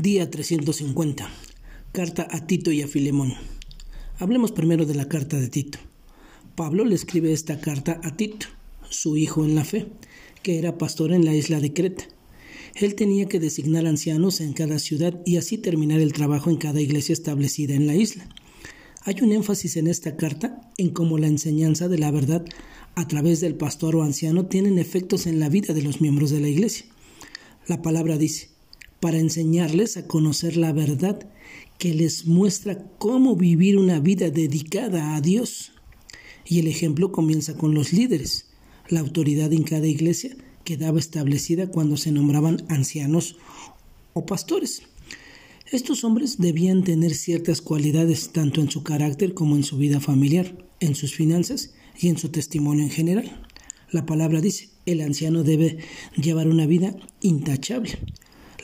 Día 350. Carta a Tito y a Filemón. Hablemos primero de la carta de Tito. Pablo le escribe esta carta a Tito, su hijo en la fe, que era pastor en la isla de Creta. Él tenía que designar ancianos en cada ciudad y así terminar el trabajo en cada iglesia establecida en la isla. Hay un énfasis en esta carta en cómo la enseñanza de la verdad a través del pastor o anciano tienen efectos en la vida de los miembros de la iglesia. La palabra dice, para enseñarles a conocer la verdad que les muestra cómo vivir una vida dedicada a Dios. Y el ejemplo comienza con los líderes, la autoridad en cada iglesia quedaba establecida cuando se nombraban ancianos o pastores. Estos hombres debían tener ciertas cualidades tanto en su carácter como en su vida familiar, en sus finanzas y en su testimonio en general. La palabra dice, el anciano debe llevar una vida intachable,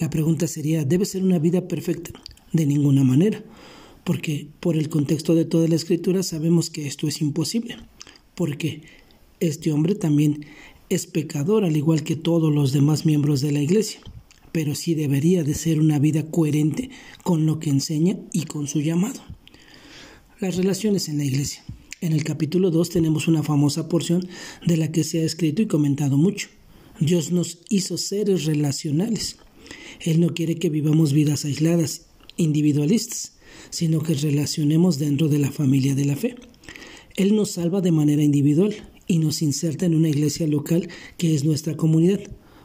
la pregunta sería, ¿debe ser una vida perfecta? De ninguna manera, porque por el contexto de toda la escritura sabemos que esto es imposible, porque este hombre también es pecador al igual que todos los demás miembros de la iglesia, pero sí debería de ser una vida coherente con lo que enseña y con su llamado. Las relaciones en la iglesia. En el capítulo 2 tenemos una famosa porción de la que se ha escrito y comentado mucho. Dios nos hizo seres relacionales. Él no quiere que vivamos vidas aisladas, individualistas, sino que relacionemos dentro de la familia de la fe. Él nos salva de manera individual y nos inserta en una iglesia local que es nuestra comunidad.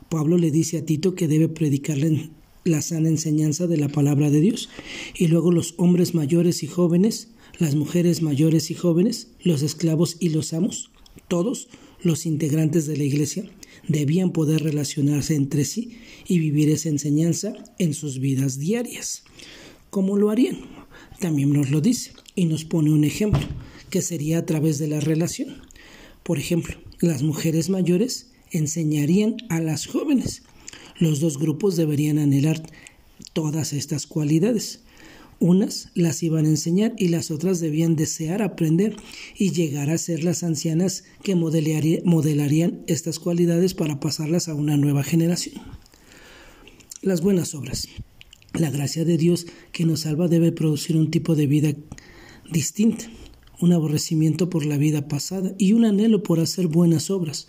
Pablo le dice a Tito que debe predicarle la sana enseñanza de la palabra de Dios. Y luego los hombres mayores y jóvenes, las mujeres mayores y jóvenes, los esclavos y los amos, todos los integrantes de la iglesia debían poder relacionarse entre sí y vivir esa enseñanza en sus vidas diarias. ¿Cómo lo harían? También nos lo dice y nos pone un ejemplo, que sería a través de la relación. Por ejemplo, las mujeres mayores enseñarían a las jóvenes. Los dos grupos deberían anhelar todas estas cualidades. Unas las iban a enseñar y las otras debían desear aprender y llegar a ser las ancianas que modelarían estas cualidades para pasarlas a una nueva generación. Las buenas obras. La gracia de Dios que nos salva debe producir un tipo de vida distinta, un aborrecimiento por la vida pasada y un anhelo por hacer buenas obras.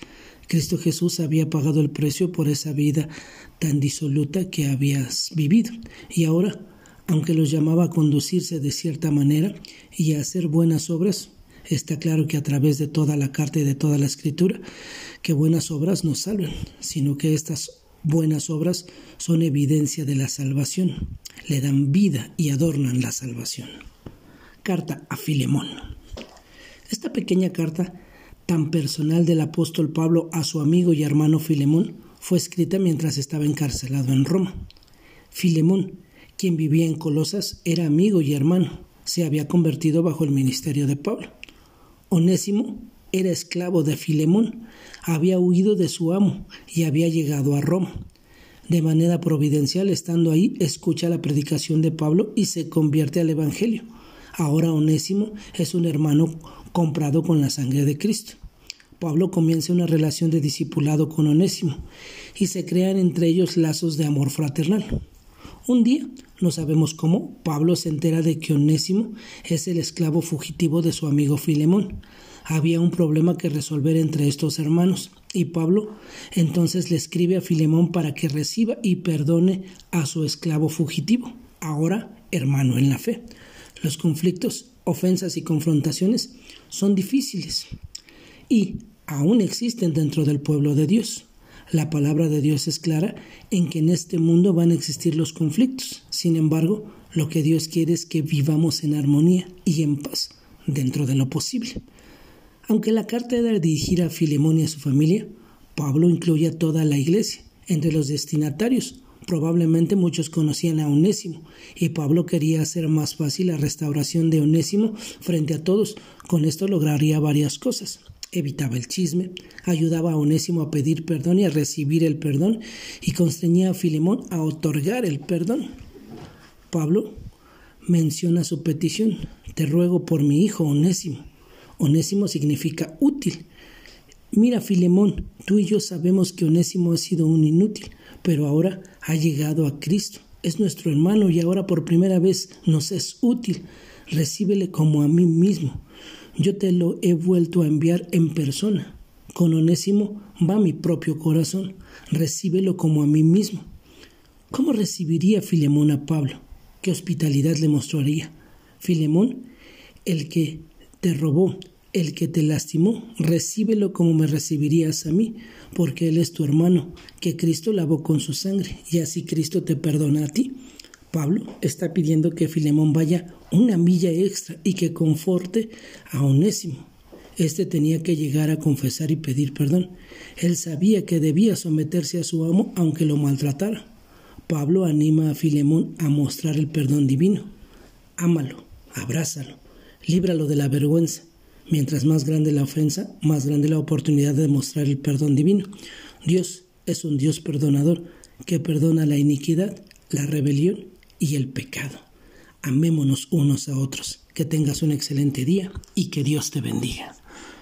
Cristo Jesús había pagado el precio por esa vida tan disoluta que habías vivido y ahora aunque los llamaba a conducirse de cierta manera y a hacer buenas obras, está claro que a través de toda la carta y de toda la escritura, que buenas obras no salven, sino que estas buenas obras son evidencia de la salvación, le dan vida y adornan la salvación. Carta a Filemón. Esta pequeña carta tan personal del apóstol Pablo a su amigo y hermano Filemón fue escrita mientras estaba encarcelado en Roma. Filemón quien vivía en Colosas, era amigo y hermano, se había convertido bajo el ministerio de Pablo. Onésimo era esclavo de Filemón, había huido de su amo y había llegado a Roma. De manera providencial, estando ahí, escucha la predicación de Pablo y se convierte al Evangelio. Ahora Onésimo es un hermano comprado con la sangre de Cristo. Pablo comienza una relación de discipulado con Onésimo y se crean entre ellos lazos de amor fraternal. Un día, no sabemos cómo, Pablo se entera de que Onésimo es el esclavo fugitivo de su amigo Filemón. Había un problema que resolver entre estos hermanos, y Pablo entonces le escribe a Filemón para que reciba y perdone a su esclavo fugitivo, ahora hermano en la fe. Los conflictos, ofensas y confrontaciones son difíciles y aún existen dentro del pueblo de Dios. La palabra de Dios es clara en que en este mundo van a existir los conflictos. Sin embargo, lo que Dios quiere es que vivamos en armonía y en paz dentro de lo posible. Aunque la carta era dirigida a Filemón y a su familia, Pablo incluye a toda la iglesia. Entre los destinatarios, probablemente muchos conocían a Onésimo, y Pablo quería hacer más fácil la restauración de Onésimo frente a todos. Con esto lograría varias cosas evitaba el chisme, ayudaba a Onésimo a pedir perdón y a recibir el perdón, y constreñía a Filemón a otorgar el perdón. Pablo menciona su petición, te ruego por mi hijo Onésimo. Onésimo significa útil. Mira, Filemón, tú y yo sabemos que Onésimo ha sido un inútil, pero ahora ha llegado a Cristo es nuestro hermano y ahora por primera vez nos es útil. Recíbele como a mí mismo. Yo te lo he vuelto a enviar en persona. Con Onésimo va mi propio corazón. Recíbelo como a mí mismo. ¿Cómo recibiría Filemón a Pablo? ¿Qué hospitalidad le mostraría? Filemón, el que te robó, el que te lastimó, recíbelo como me recibirías a mí, porque Él es tu hermano, que Cristo lavó con su sangre, y así Cristo te perdona a ti. Pablo está pidiendo que Filemón vaya una milla extra y que conforte a Onésimo. Este tenía que llegar a confesar y pedir perdón. Él sabía que debía someterse a su amo aunque lo maltratara. Pablo anima a Filemón a mostrar el perdón divino. Ámalo, abrázalo, líbralo de la vergüenza. Mientras más grande la ofensa, más grande la oportunidad de mostrar el perdón divino. Dios es un Dios perdonador que perdona la iniquidad, la rebelión y el pecado. Amémonos unos a otros. Que tengas un excelente día y que Dios te bendiga.